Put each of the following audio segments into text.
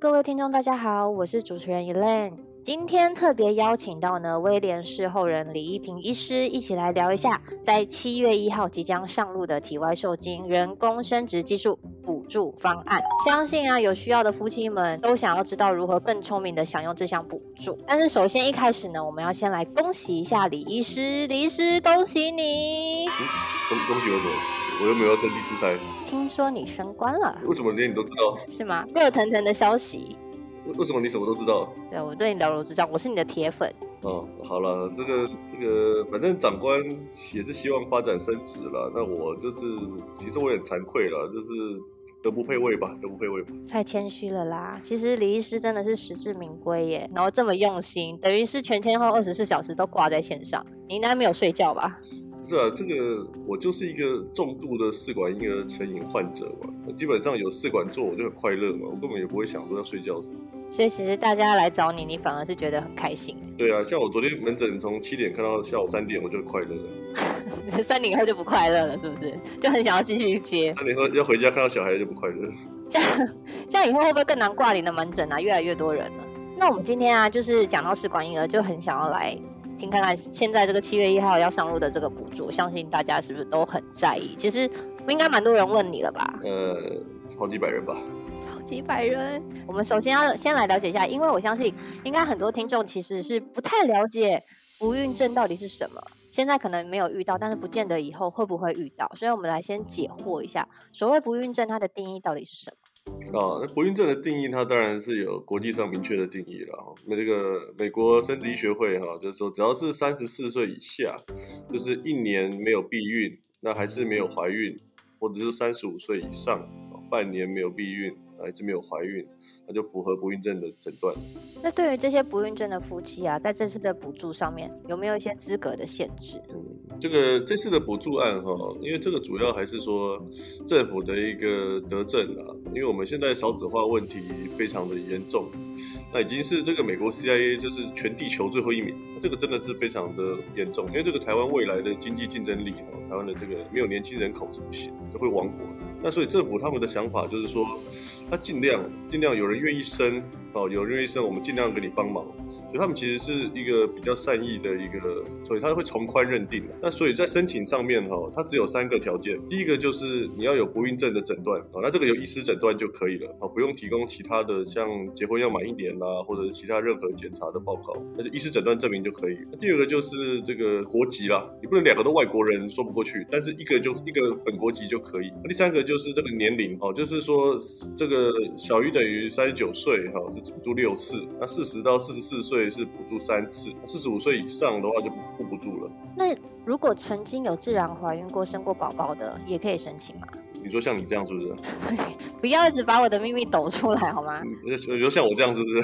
各位听众，大家好，我是主持人 Elaine。今天特别邀请到呢威廉士后人李一平医师，一起来聊一下在七月一号即将上路的体外受精人工生殖技术补助方案。相信啊，有需要的夫妻们都想要知道如何更聪明的享用这项补助。但是首先一开始呢，我们要先来恭喜一下李医师，李医师恭喜你！恭恭喜我什么？我又没有要生第四胎。听说你升官了，为什么连你都知道？是吗？热腾腾的消息。为为什么你什么都知道？对，我对你了如指掌，我是你的铁粉。哦，好了，这个这个，反正长官也是希望发展升职了。那我就是，其实我也惭愧了，就是德不配位吧，德不配位吧。太谦虚了啦！其实李医师真的是实至名归耶，然后这么用心，等于是全天候二十四小时都挂在线上。你应该没有睡觉吧？是啊，这个我就是一个重度的试管婴儿成瘾患者嘛，基本上有试管做我就很快乐嘛，我根本也不会想说要睡觉什么。所以其实大家来找你，你反而是觉得很开心。对啊，像我昨天门诊从七点看到下午三点，我就很快乐了。三点以后就不快乐了，是不是？就很想要继续接。三点后要回家看到小孩就不快乐。这样这样以后会不会更难挂你的门诊啊？越来越多人了。那我们今天啊，就是讲到试管婴儿，就很想要来。听看看现在这个七月一号要上路的这个补助，相信大家是不是都很在意？其实应该蛮多人问你了吧？呃，好几百人吧。好几百人。我们首先要先来了解一下，因为我相信应该很多听众其实是不太了解不孕症到底是什么。现在可能没有遇到，但是不见得以后会不会遇到。所以我们来先解惑一下，所谓不孕症它的定义到底是什么？啊，那不孕症的定义，它当然是有国际上明确的定义了哈。那这个美国生殖医学会哈，就是说只要是三十四岁以下，就是一年没有避孕，那还是没有怀孕，或者是三十五岁以上，半年没有避孕。还是没有怀孕，那就符合不孕症的诊断。那对于这些不孕症的夫妻啊，在这次的补助上面有没有一些资格的限制？嗯，这个这次的补助案哈，因为这个主要还是说政府的一个德政啊，因为我们现在少子化问题非常的严重，那已经是这个美国 CIA 就是全地球最后一名，这个真的是非常的严重，因为这个台湾未来的经济竞争力哈，台湾的这个没有年轻人口是不行，这会亡国。那所以政府他们的想法就是说。他尽量尽量有人愿意生哦，有人愿意生，我们尽量给你帮忙。所以他们其实是一个比较善意的一个，所以他会从宽认定的。那所以在申请上面哈，它只有三个条件。第一个就是你要有不孕症的诊断啊，那这个有医师诊断就可以了啊，不用提供其他的像结婚要满一年啦，或者是其他任何检查的报告，那就医师诊断证明就可以。第二个就是这个国籍啦，你不能两个都外国人说不过去，但是一个就一个本国籍就可以。第三个就是这个年龄哦，就是说这个小于等于三十九岁哈是补助六次，那四十到四十四岁。是补助三次，四十五岁以上的话就不不补助了。那如果曾经有自然怀孕过、生过宝宝的，也可以申请吗？你说像你这样是不是？不要一直把我的秘密抖出来好吗？比如像我这样是不是？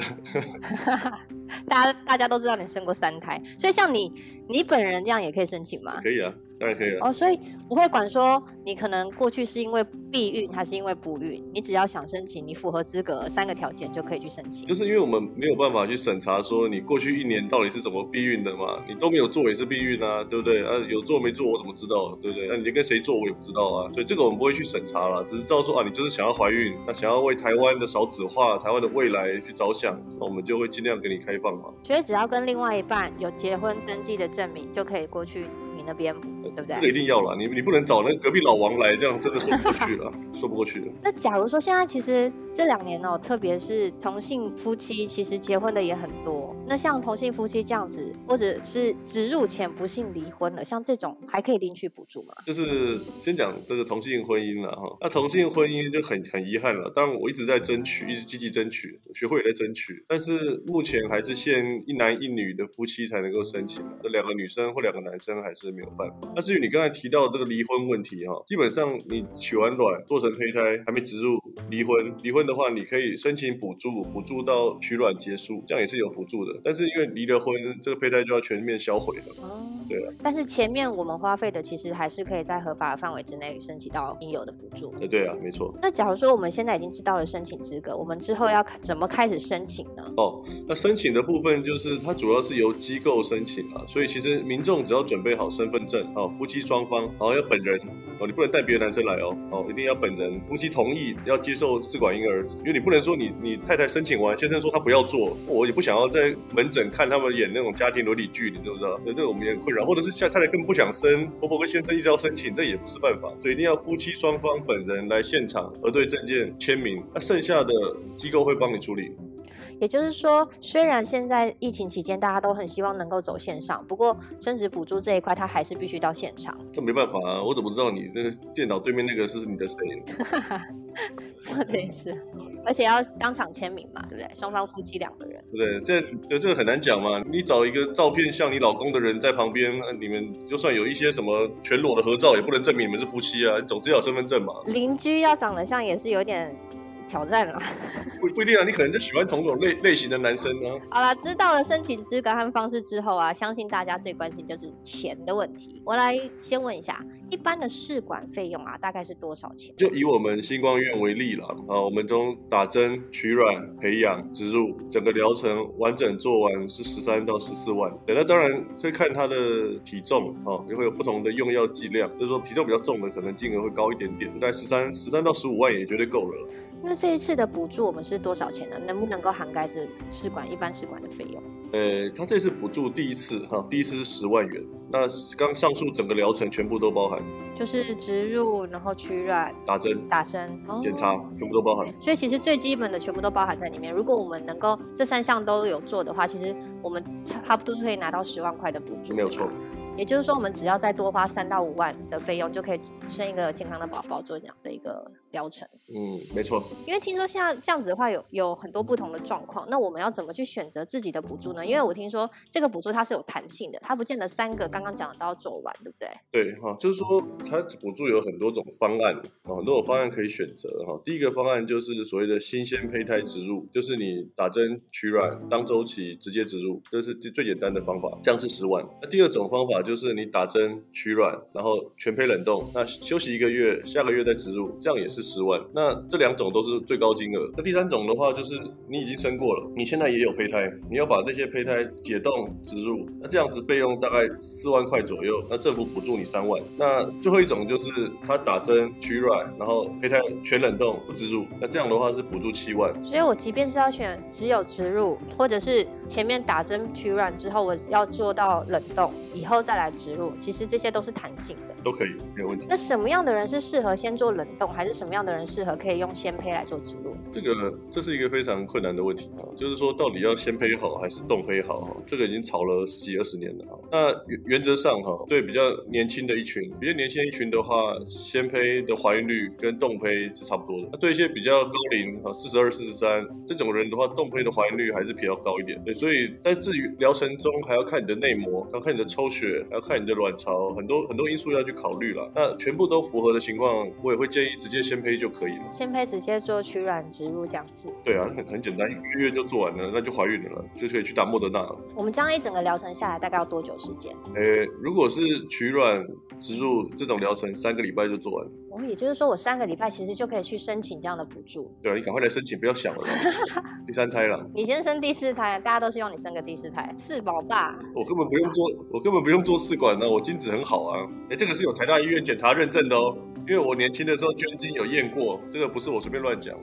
大家大家都知道你生过三胎，所以像你你本人这样也可以申请吗？可以啊。当然可以了哦，所以不会管说你可能过去是因为避孕还是因为不孕，你只要想申请，你符合资格三个条件就可以去申请。就是因为我们没有办法去审查说你过去一年到底是怎么避孕的嘛，你都没有做也是避孕啊，对不对？啊，有做没做我怎么知道，对不对？那你跟谁做我也不知道啊，所以这个我们不会去审查了，只是知道说啊，你就是想要怀孕，那想要为台湾的少子化、台湾的未来去着想，那我们就会尽量给你开放嘛。所以只要跟另外一半有结婚登记的证明就可以过去。那边对不对？这个一定要了，你你不能找那个隔壁老王来，这样真的说不过去了，说不过去了。那假如说现在其实这两年哦，特别是同性夫妻，其实结婚的也很多。那像同性夫妻这样子，或者是植入前不幸离婚了，像这种还可以领取补助吗？就是先讲这个同性婚姻了哈。那同性婚姻就很很遗憾了，当然我一直在争取，一直积极争取，学会也在争取，但是目前还是限一男一女的夫妻才能够申请，这两个女生或两个男生还是。没有办法。那至于你刚才提到这个离婚问题哈，基本上你取完卵做成胚胎还没植入离婚，离婚的话你可以申请补助，补助到取卵结束，这样也是有补助的。但是因为离了婚，这个胚胎就要全面销毁了。对啊。但是前面我们花费的其实还是可以在合法的范围之内申请到应有的补助。对对啊，没错。那假如说我们现在已经知道了申请资格，我们之后要怎么开始申请呢？哦，那申请的部分就是它主要是由机构申请啊，所以其实民众只要准备好身份证哦，夫妻双方，然后要本人哦，你不能带别的男生来哦，哦，一定要本人，夫妻同意要接受试管婴儿，因为你不能说你你太太申请完，先生说他不要做，我也不想要在门诊看他们演那种家庭伦理剧，你知不知道？所以这个我们也很困扰，或者是像太太更不想生，婆婆跟先生一直要申请，这也不是办法，所以一定要夫妻双方本人来现场核对证件签名，那剩下的机构会帮你处理。也就是说，虽然现在疫情期间大家都很希望能够走线上，不过生殖补助这一块，他还是必须到现场。这没办法啊，我怎么知道你那个电脑对面那个是你的谁？说的也是，而且要当场签名嘛，对不对？双方夫妻两个人，对不对？这这个很难讲嘛。你找一个照片像你老公的人在旁边，你们就算有一些什么全裸的合照，也不能证明你们是夫妻啊。总之要身份证嘛。邻居要长得像，也是有点。挑战了，不不一定啊，你可能就喜欢同种类类型的男生呢。好了，知道了申请资格和方式之后啊，相信大家最关心就是钱的问题。我来先问一下，一般的试管费用啊，大概是多少钱？就以我们星光院为例了啊，我们中打针、取卵、培养、植入，整个疗程完整做完是十三到十四万。那当然会看他的体重啊，也会有不同的用药剂量，就是说体重比较重的，可能金额会高一点点，大概十三十三到十五万也绝对够了。那这一次的补助我们是多少钱呢？能不能够涵盖这试管一般试管的费用？呃，他这次补助第一次哈，第一次是十万元。那刚上述整个疗程全部都包含，就是植入，然后取卵、打针、打针、检查，全部都包含。所以其实最基本的全部都包含在里面。如果我们能够这三项都有做的话，其实我们差不多可以拿到十万块的补助。没有错。也就是说，我们只要再多花三到五万的费用，就可以生一个健康的宝宝，做这样的一个疗程。嗯，没错。因为听说现在这样子的话，有有很多不同的状况，那我们要怎么去选择自己的补助呢？因为我听说这个补助它是有弹性的，它不见得三个刚刚讲的都要做完，对不对？对哈，就是说它补助有很多种方案啊，很多种方案可以选择哈。第一个方案就是所谓的新鲜胚胎植入，就是你打针取卵当周期直接植入，这是最简单的方法，降至十万。那第二种方法就是你打针取卵，然后全胚冷冻，那休息一个月，下个月再植入，这样也是十万。那这两种都是最高金额。那第三种的话，就是你已经生过了，你现在也有胚胎，你要把那些胚胎解冻植入，那这样子费用大概四万块左右，那政府补助你三万。那最后一种就是他打针取卵，然后胚胎全冷冻不植入，那这样的话是补助七万。所以我即便是要选只有植入，或者是前面打针取卵之后，我要做到冷冻。以后再来植入，其实这些都是弹性的，都可以，没有问题。那什么样的人是适合先做冷冻，还是什么样的人适合可以用鲜胚来做植入？这个这是一个非常困难的问题啊，就是说到底要鲜胚好还是冻胚好？哈，这个已经吵了十几二十年了哈。那原原则上哈，对比较年轻的一群，比较年轻一群的话，鲜胚的怀孕率跟冻胚是差不多的。那对一些比较高龄啊，四十二、四十三这种人的话，冻胚的怀孕率还是比较高一点。对，所以但至于疗程中还要看你的内膜，要看你的抽。血要看你的卵巢，很多很多因素要去考虑了。那全部都符合的情况，我也会建议直接先胚就可以了。先胚直接做取卵植入这样子。对啊，很很简单，一个月就做完了，那就怀孕了，就可以去打莫德纳了。我们这样一整个疗程下来，大概要多久时间？诶，如果是取卵植入这种疗程，三个礼拜就做完了。哦，也就是说，我三个礼拜其实就可以去申请这样的补助。对啊，你赶快来申请，不要想了。第三胎了。你先生第四胎，大家都希望你生个第四胎，四宝爸。我根本不用做，我根本不用做试管呢，我精子很好啊。哎，这个是有台大医院检查认证的哦，因为我年轻的时候捐精有验过，这个不是我随便乱讲。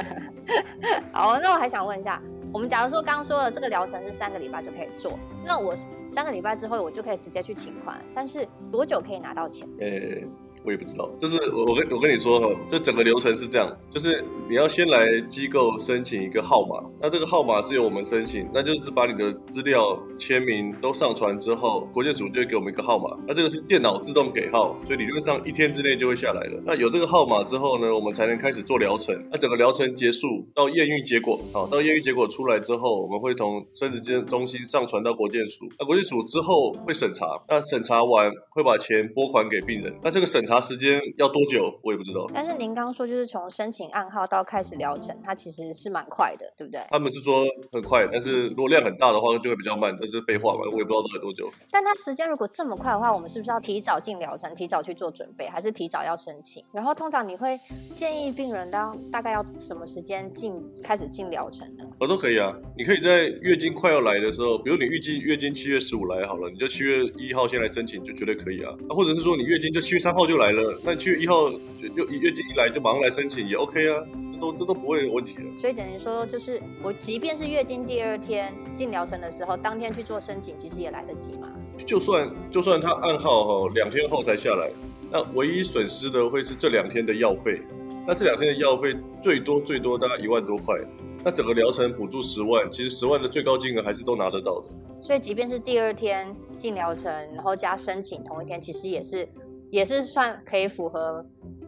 好，那我还想问一下，我们假如说刚刚说了这个疗程是三个礼拜就可以做，那我三个礼拜之后我就可以直接去请款，但是多久可以拿到钱？呃。我也不知道，就是我我跟我跟你说哈，这整个流程是这样，就是你要先来机构申请一个号码，那这个号码是由我们申请，那就是把你的资料、签名都上传之后，国建署就会给我们一个号码，那这个是电脑自动给号，所以理论上一天之内就会下来了。那有这个号码之后呢，我们才能开始做疗程。那整个疗程结束到验孕结果，好，到验孕结果出来之后，我们会从生殖中心上传到国建署，那国建署之后会审查，那审查完会把钱拨款给病人，那这个审查。查时间要多久，我也不知道。但是您刚刚说，就是从申请暗号到开始疗程，它其实是蛮快的，对不对？他们是说很快，但是如果量很大的话，就会比较慢，这是废话嘛，我也不知道大概多久。但它时间如果这么快的话，我们是不是要提早进疗程，提早去做准备，还是提早要申请？然后通常你会建议病人到大概要什么时间进开始进疗程呢？我都可以啊，你可以在月经快要来的时候，比如你预计月经七月十五来好了，你就七月一号先来申请，就绝对可以啊。啊，或者是说你月经就七月三号就来了，那七月一号就就月经一来就马上来申请也 OK 啊，这都这都不会有问题的。所以等于说，就是我即便是月经第二天进疗程的时候，当天去做申请，其实也来得及嘛。就算就算他暗号哈两天后才下来，那唯一损失的会是这两天的药费。那这两天的药费最多最多大概一万多块，那整个疗程补助十万，其实十万的最高金额还是都拿得到的。所以即便是第二天进疗程，然后加申请同一天，其实也是也是算可以符合，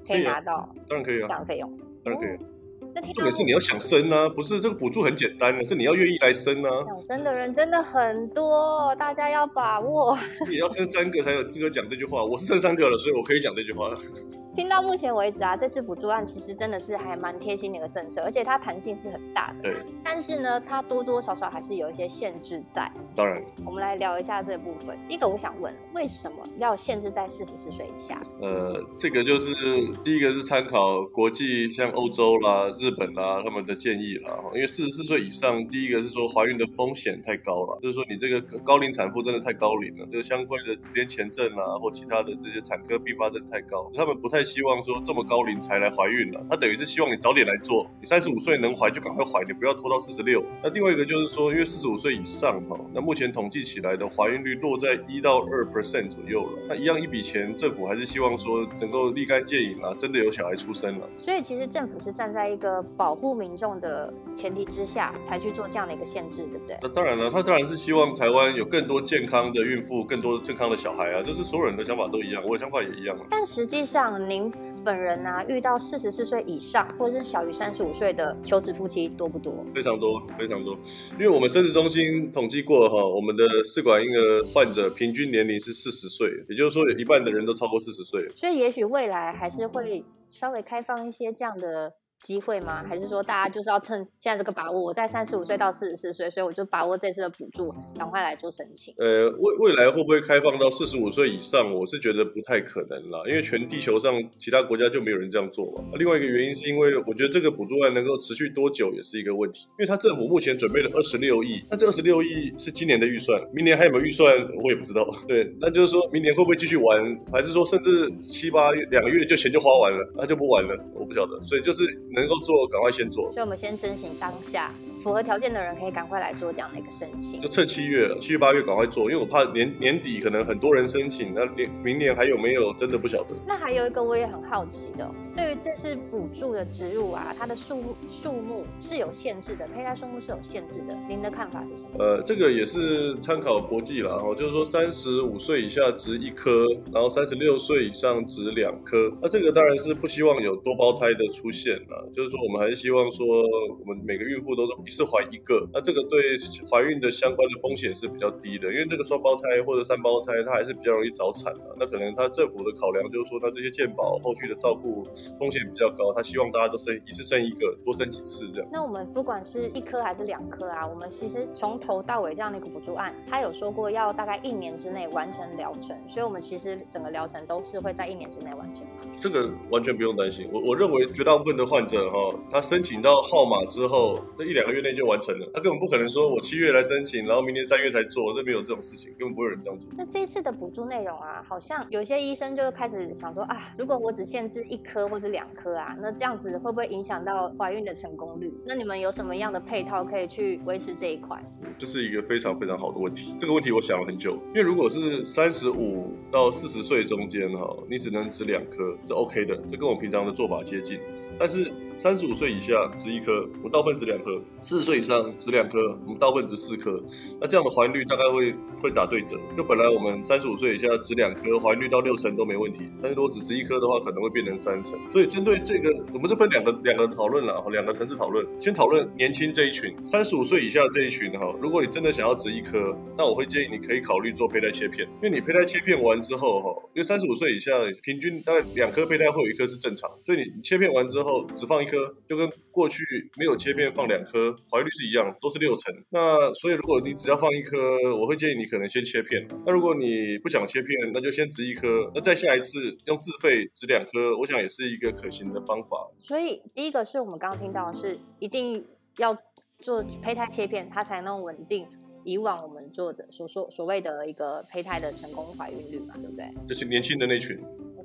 可以拿到当然可以啊这样费用。当然可以。重点是你要想生啊，不是这个补助很简单的，是你要愿意来生啊。想生的人真的很多，大家要把握。你也要生三个才有资格讲这句话，我是生三个了，所以我可以讲这句话。听到目前为止啊，这次补助案其实真的是还蛮贴心的一个政策，而且它弹性是很大的。对，但是呢，它多多少少还是有一些限制在。当然，我们来聊一下这部分。第一个，我想问，为什么要限制在四十四岁以下？呃，这个就是第一个是参考国际像欧洲啦、日本啦他们的建议啦，因为四十四岁以上，第一个是说怀孕的风险太高了，就是说你这个高龄产妇真的太高龄了，这个相关的子痫前症啊或其他的这些产科并发症太高，他们不太希望说这么高龄才来怀孕了，他等于是希望你早点来做，你三十五岁能怀就赶快怀，你不要拖到四十六。那另外一个就是说，因为四十五岁以上哈，那目前统计起来的怀孕率落在一到二 percent 左右了，那一样一笔钱，政府还是希望说能够立竿见影啊，真的有小孩出生了。所以其实政府是站在一个保护民众的前提之下，才去做这样的一个限制，对不对？那当然了，他当然是希望台湾有更多健康的孕妇，更多健康的小孩啊，就是所有人的想法都一样，我的想法也一样啊。但实际上，您本人呢、遇到四十四岁以上或者是小于三十五岁的求职夫妻多不多？非常多，非常多，因为我们生殖中心统计过哈，我们的试管婴儿患者平均年龄是四十岁，也就是说有一半的人都超过四十岁。所以也许未来还是会稍微开放一些这样的机会吗？还是说大家就是要趁现在这个把握？我在三十五岁到四十四岁，所以我就把握这次的补助，赶快来做申请。呃，未未来会不会开放到四十五岁以上？我是觉得不太可能啦，因为全地球上其他国家就没有人这样做嘛。另外一个原因是因为我觉得这个补助案能够持续多久也是一个问题，因为他政府目前准备了二十六亿，那这二十六亿是今年的预算，明年还有没有预算我也不知道。对，那就是说明年会不会继续玩，还是说甚至七八两个月就钱就花完了，那就不玩了，我不晓得。所以就是能够做赶快先做，所以我们先珍惜当下，符合条件的人可以赶快来做这样的一个申请。就趁七月了，七月八月赶快做，因为我怕年年底可能很多人申请，那年明年还有没有真的不晓得。那还有一个我也很好奇的，对于这次补助的植入啊，它的数数目是有限制的，胚胎数目是有限制的，您的看法是什么？呃，这个也是参考国际啦，哈，就是说三十五岁以下植一颗，然后三十六岁以上植两颗。那这个当然是不希望有多胞胎的出现啦，就是说我们还是希望说我们每个孕妇都是一次怀一个，那这个对怀孕的相关的风险是比较低的，因为这个双胞胎或者三胞胎它还是比较容易早产的。那可能他政府的考量就是说，那这些健保后续的照顾风险比较高，他希望大家都生一次生一个，多生几次这样。那我们不管是一颗还是两颗啊，我们其实从头到尾这样的一个补助案，他有说过要大概一年之内完成疗程，所以我们其实整个疗程都是会在一年之内完成。这个完全不用担心，我我认为绝大部分的患者哈，他申请到号码之后，这一两个月内就完成了，他根本不可能说我七月来申请，然后明年三月才做，这没有这种事情，根本不会有人这样做。那这一次的补助内容啊，好像有些医生就开始想说啊，如果我只限制一颗或是两颗啊，那这样子会不会影响到怀孕的成功率？那你们有什么样的配套可以去维持这一块？这是一个非常非常好的问题。这个问题我想了很久，因为如果是三十五到四十岁中间哈，你只能植两颗，这 OK 的，这跟我平常的做法接近。但是三十五岁以下植一颗，我们到分植两颗；四十岁以上植两颗，我们大部分植四颗，那这样的怀孕率大概会会打对折。就本来我们三十五岁以下植两颗，怀孕率到六成都没问题，但是如果只植一颗的话，可能会变成三成。所以针对这个，我们就分两个两个讨论了，两个层次讨论。先讨论年轻这一群，三十五岁以下这一群哈，如果你真的想要植一颗，那我会建议你可以考虑做胚胎切片，因为你胚胎切片完之后哈，因为三十五岁以下平均大概两颗胚胎会有一颗是正常，所以你切片完之后只放一颗，就跟过去没有切片放两颗。怀率是一样，都是六成。那所以如果你只要放一颗，我会建议你可能先切片。那如果你不想切片，那就先植一颗。那再下一次用自费植两颗，我想也是一个可行的方法。所以第一个是我们刚刚听到是一定要做胚胎切片，它才能稳定以往我们做的所说所谓的一个胚胎的成功怀孕率嘛，对不对？就是年轻的那群。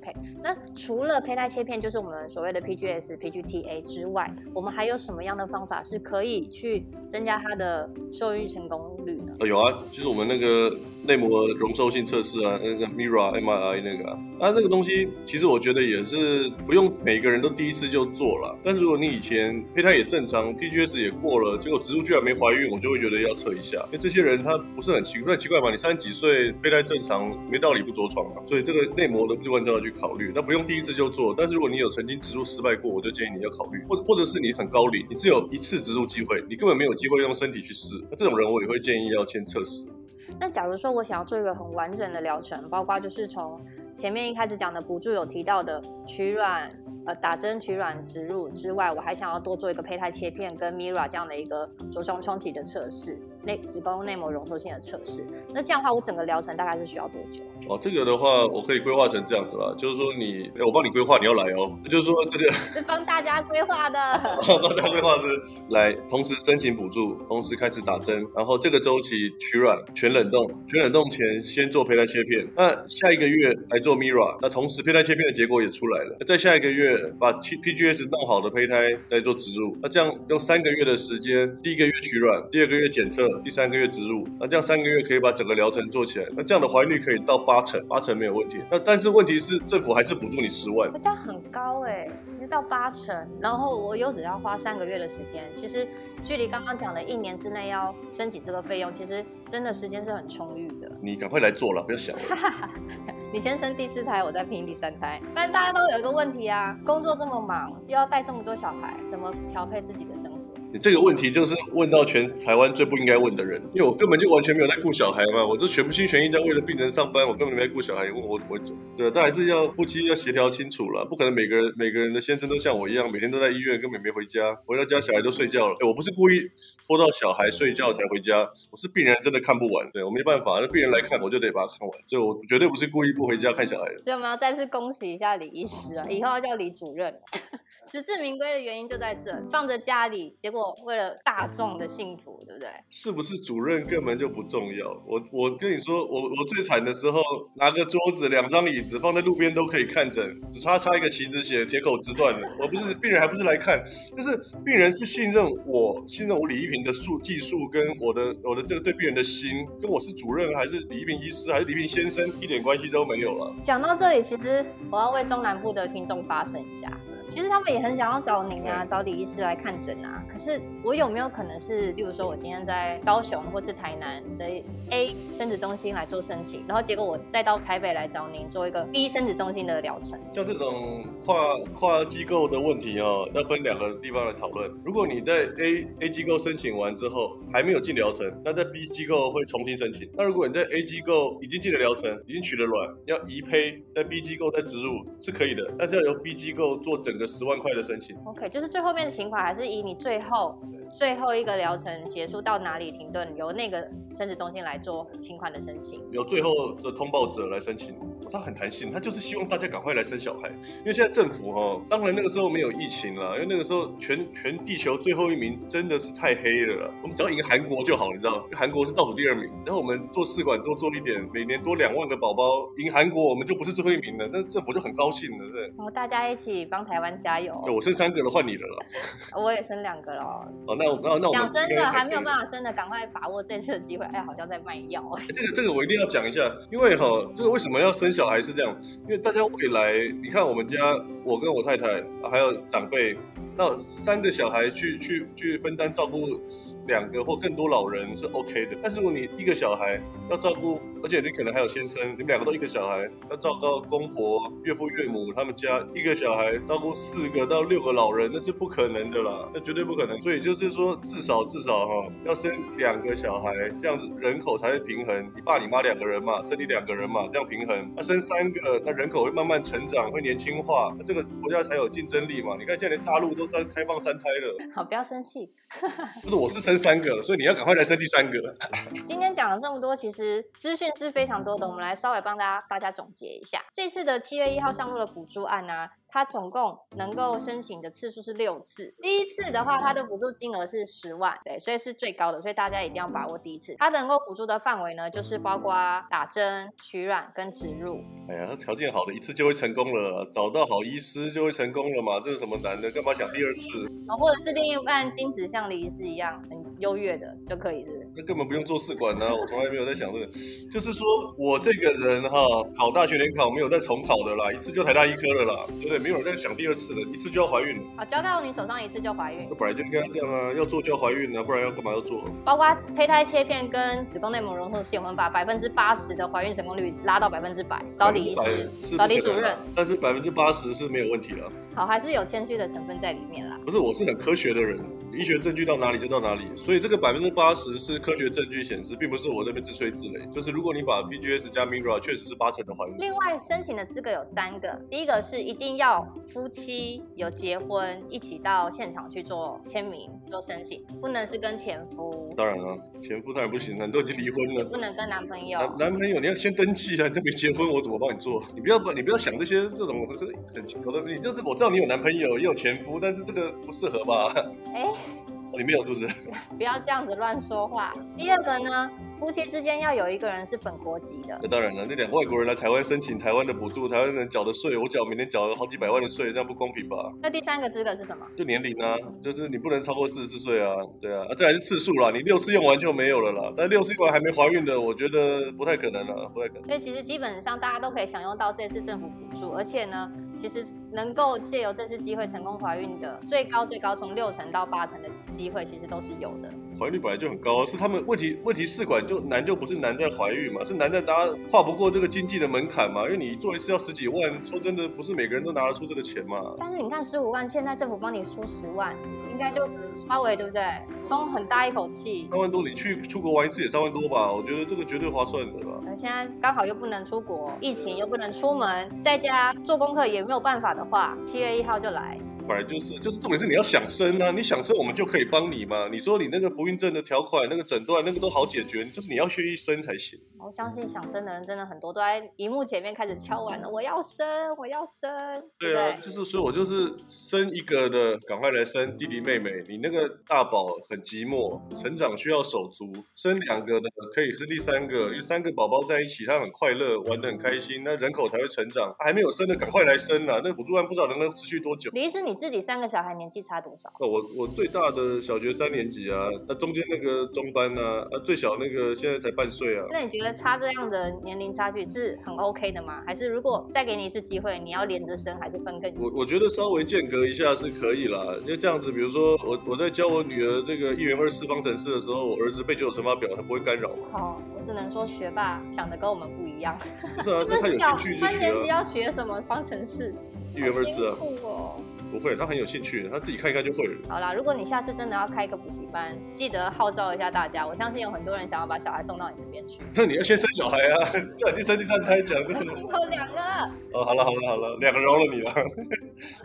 OK，那除了胚胎切片，就是我们所谓的 PGS、PGTA 之外，我们还有什么样的方法是可以去增加它的受孕成功率呢？呃有啊，就是我们那个。内膜容受性测试啊，那个 Mira MRI 那个啊，啊那个东西其实我觉得也是不用每个人都第一次就做了。但如果你以前胚胎也正常，PGS 也过了，结果植入居然没怀孕，我就会觉得要测一下。因为这些人他不是很奇怪，很奇怪嘛？你三十几岁胚胎正常，没道理不着床嘛。所以这个内膜的部分就要去考虑。那不用第一次就做，但是如果你有曾经植入失败过，我就建议你要考虑。或或者是你很高龄，你只有一次植入机会，你根本没有机会用身体去试。那这种人我也会建议要先测试。那假如说我想要做一个很完整的疗程，包括就是从前面一开始讲的补助有提到的取卵。呃，打针取卵植入之外，我还想要多做一个胚胎切片跟 Mira 这样的一个着床冲击的测试，内子宫内膜容缩性的测试。那这样的话，我整个疗程大概是需要多久？哦，这个的话，我可以规划成这样子啦，就是说你，我帮你规划，你要来哦。就是说这个 是帮大家规划的，帮大家规划是来同时申请补助，同时开始打针，然后这个周期取卵全冷冻，全冷冻前先做胚胎切片，那下一个月来做 Mira，那同时胚胎切片的结果也出来了，在下一个月。把 P P G S 弄好的胚胎再做植入，那这样用三个月的时间，第一个月取卵，第二个月检测，第三个月植入，那这样三个月可以把整个疗程做起来，那这样的怀孕率可以到八成，八成没有问题。那但是问题是政府还是补助你十万，这样很高哎，其实到八成，然后我又只要花三个月的时间，其实。距离刚刚讲的一年之内要申请这个费用，其实真的时间是很充裕的。你赶快来做了，不要想。你先生第四胎，我再拼第三胎。不然大家都有一个问题啊，工作这么忙，又要带这么多小孩，怎么调配自己的生活？你这个问题就是问到全台湾最不应该问的人，因为我根本就完全没有在顾小孩嘛，我就全心全意在为了病人上班，我根本没在顾小孩。你问我怎么走？对，但还是要夫妻要协调清楚了，不可能每个人每个人的先生都像我一样，每天都在医院，根本没回家，回到家小孩都睡觉了。我不是故意拖到小孩睡觉才回家，我是病人真的看不完，对我没办法，那病人来看我就得把他看完，所以我绝对不是故意不回家看小孩的。所以我们要再次恭喜一下李医师啊，以后要叫李主任。实至名归的原因就在这，放着家里，结果为了大众的幸福，对不对？是不是主任根本就不重要？我我跟你说，我我最惨的时候，拿个桌子、两张椅子放在路边都可以看诊，只差插一个旗子写铁口直断了。我不是病人，还不是来看，就是病人是信任我，信任我李一平的术技术跟我的我的这个对病人的心，跟我是主任还是李一平医师还是李一平先生一点关系都没有了。讲到这里，其实我要为中南部的听众发声一下。其实他们也很想要找您啊，找李医师来看诊啊。可是我有没有可能是，例如说我今天在高雄或是台南的 A 生殖中心来做申请，然后结果我再到台北来找您做一个 B 生殖中心的疗程。像这种跨跨机构的问题哦，要分两个地方来讨论。如果你在 A A 机构申请完之后还没有进疗程，那在 B 机构会重新申请。那如果你在 A 机构已经进了疗程，已经取了卵，要移胚在 B 机构再植入是可以的，但是要由 B 机构做整个。十万快的申请，OK，就是最后面的情况还是以你最后最后一个疗程结束到哪里停顿，由那个生殖中心来做请款的申请，由最后的通报者来申请。他很弹性，他就是希望大家赶快来生小孩，因为现在政府哈，当然那个时候没有疫情了，因为那个时候全全地球最后一名真的是太黑了，我们只要赢韩国就好，你知道，韩国是倒数第二名，然后我们做试管多做一点，每年多两万个宝宝，赢韩国我们就不是最后一名了，那政府就很高兴了，对。哦，大家一起帮台湾加油。我生三个了，换你的了。我也生两个了。哦，那那那我想生的还没有办法生的，赶快把握这次的机会。哎，好像在卖药。这个这个我一定要讲一下，因为哈，这个为什么要生小孩是这样。因为大家未来，你看我们家，我跟我太太还有长辈，那三个小孩去去去分担照顾两个或更多老人是 OK 的，但是如果你一个小孩要照顾，而且你可能还有先生，你们两个都一个小孩，要照顾公婆、岳父岳母他们家一个小孩照顾四个到六个老人，那是不可能的啦，那绝对不可能。所以就是说，至少至少哈，要生两个小孩，这样子人口才会平衡。你爸你妈两个人嘛，生你两个人嘛，这样平衡。那生三个，那人口会慢慢成长，会年轻化，这个国家才有竞争力嘛。你看现在连大陆都在开放三胎了。好，不要生气。不是，我是生三个了，所以你要赶快来生第三个。今天讲了这么多，其实资讯是非常多的，我们来稍微帮大家大家总结一下。这次的七月一号项目的补助案呢？它总共能够申请的次数是六次，第一次的话，他的补助金额是十万，对，所以是最高的，所以大家一定要把握第一次。它能够补助的范围呢，就是包括打针、取卵跟植入。哎呀，条件好的一次就会成功了，找到好医师就会成功了嘛，这是什么难的？干嘛想第二次？啊，或者是另一半精子像李医师一样很优越的就可以，是不是？那根本不用做试管呢，我从来没有在想这个，就是说我这个人哈，考大学联考没有再重考的啦，一次就台大医科了啦，对不对？没有人在想第二次的，一次就要怀孕。啊，交到你手上一次就怀孕。那本来就应该这样啊，要做就要怀孕啊，不然要干嘛要做？包括胚胎切片跟子宫内膜溶术，我们把百分之八十的怀孕成功率拉到百分之百，找李医师，找李主任。但是百分之八十是没有问题的。好，还是有谦虚的成分在里面啦。不是，我是很科学的人，医学证据到哪里就到哪里，所以这个百分之八十是科学证据显示，并不是我这边自吹自擂。就是如果你把 PGS 加 Mira，确实是八成的怀孕。另外，申请的资格有三个，第一个是一定要夫妻有结婚，一起到现场去做签名做申请，不能是跟前夫。当然了，前夫当然不行了，你都已经离婚了。不能跟男朋友。男男朋友你要先登记啊，你都没结婚，我怎么帮你做？你不要把，你不要想这些这种很奇怪的，你就是我知道你有男朋友。也有前夫，但是这个不适合吧？哎，你没有是不是？不要这样子乱说话。第二个呢？夫妻之间要有一个人是本国籍的，那当然了。那两个外国人来台湾申请台湾的补助，台湾人缴的税，我缴每年缴了好几百万的税，这样不公平吧？那第三个资格是什么？就年龄啊，就是你不能超过四十四岁啊，对啊，这还是次数啦，你六次用完就没有了啦。但六次用完还没怀孕的，我觉得不太可能了，不太可能。所以其实基本上大家都可以享用到这次政府补助，而且呢，其实能够借由这次机会成功怀孕的，最高最高从六成到八成的机会，其实都是有的。怀孕率本来就很高，是他们问题问题试管就难就不是难。在怀孕嘛，是难在大家跨不过这个经济的门槛嘛？因为你做一次要十几万，说真的，不是每个人都拿得出这个钱嘛。但是你看十五万，现在政府帮你出十万，应该就稍微对不对？松很大一口气。三万多，你去出国玩一次也三万多吧？我觉得这个绝对划算的吧。那现在刚好又不能出国，疫情又不能出门，在家做功课也没有办法的话，七月一号就来。本来就是，就是重点是你要想生啊！你想生，我们就可以帮你嘛。你说你那个不孕症的条款、那个诊断，那个都好解决，就是你要愿意生才行。我相信想生的人真的很多，都在荧幕前面开始敲完了，我要生，我要生。对啊，就是所以我就是生一个的，赶快来生弟弟妹妹。你那个大宝很寂寞，成长需要手足，生两个的可以生第三个，因为三个宝宝在一起，他很快乐，玩的很开心，那人口才会成长。还没有生的，赶快来生啊！那补助案不知道能够持续多久。李医师，你自己三个小孩年纪差多少？哦，我我最大的小学三年级啊，那中间那个中班啊，啊最小那个现在才半岁啊。那你觉得？差这样的年龄差距是很 OK 的吗？还是如果再给你一次机会，你要连着生还是分更？我我觉得稍微间隔一下是可以啦，因为这样子，比如说我我在教我女儿这个一元二次方程式的时候，我儿子背九九乘法表，他不会干扰嘛。好，我只能说学霸想的跟我们不一样。不是啊，他有兴趣就学。三年级要学什么方程式？一元二次啊。不会，他很有兴趣，他自己看一看就会了。好啦，如果你下次真的要开一个补习班，记得号召一下大家。我相信有很多人想要把小孩送到你这边去。那 你要先生小孩啊，叫第三第三胎讲的。今后两个了。哦，好了好了好了，两个饶了你了，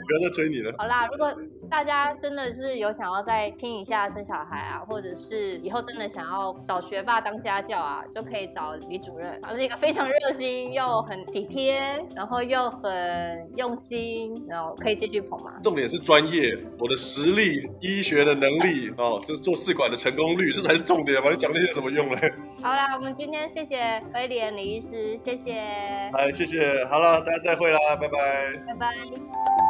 不要再追你了。好啦，如果大家真的是有想要再听一下生小孩啊，或者是以后真的想要找学霸当家教啊，就可以找李主任。他是一个非常热心又很体贴，然后又很用心，然后可以继续捧嘛。重点是专业，我的实力、医学的能力哦，就是做试管的成功率，这才是重点嘛！你讲那些有什么用嘞？好啦，我们今天谢谢威廉李医师，谢谢。哎，谢谢，好了，大家再会啦，拜拜，拜拜。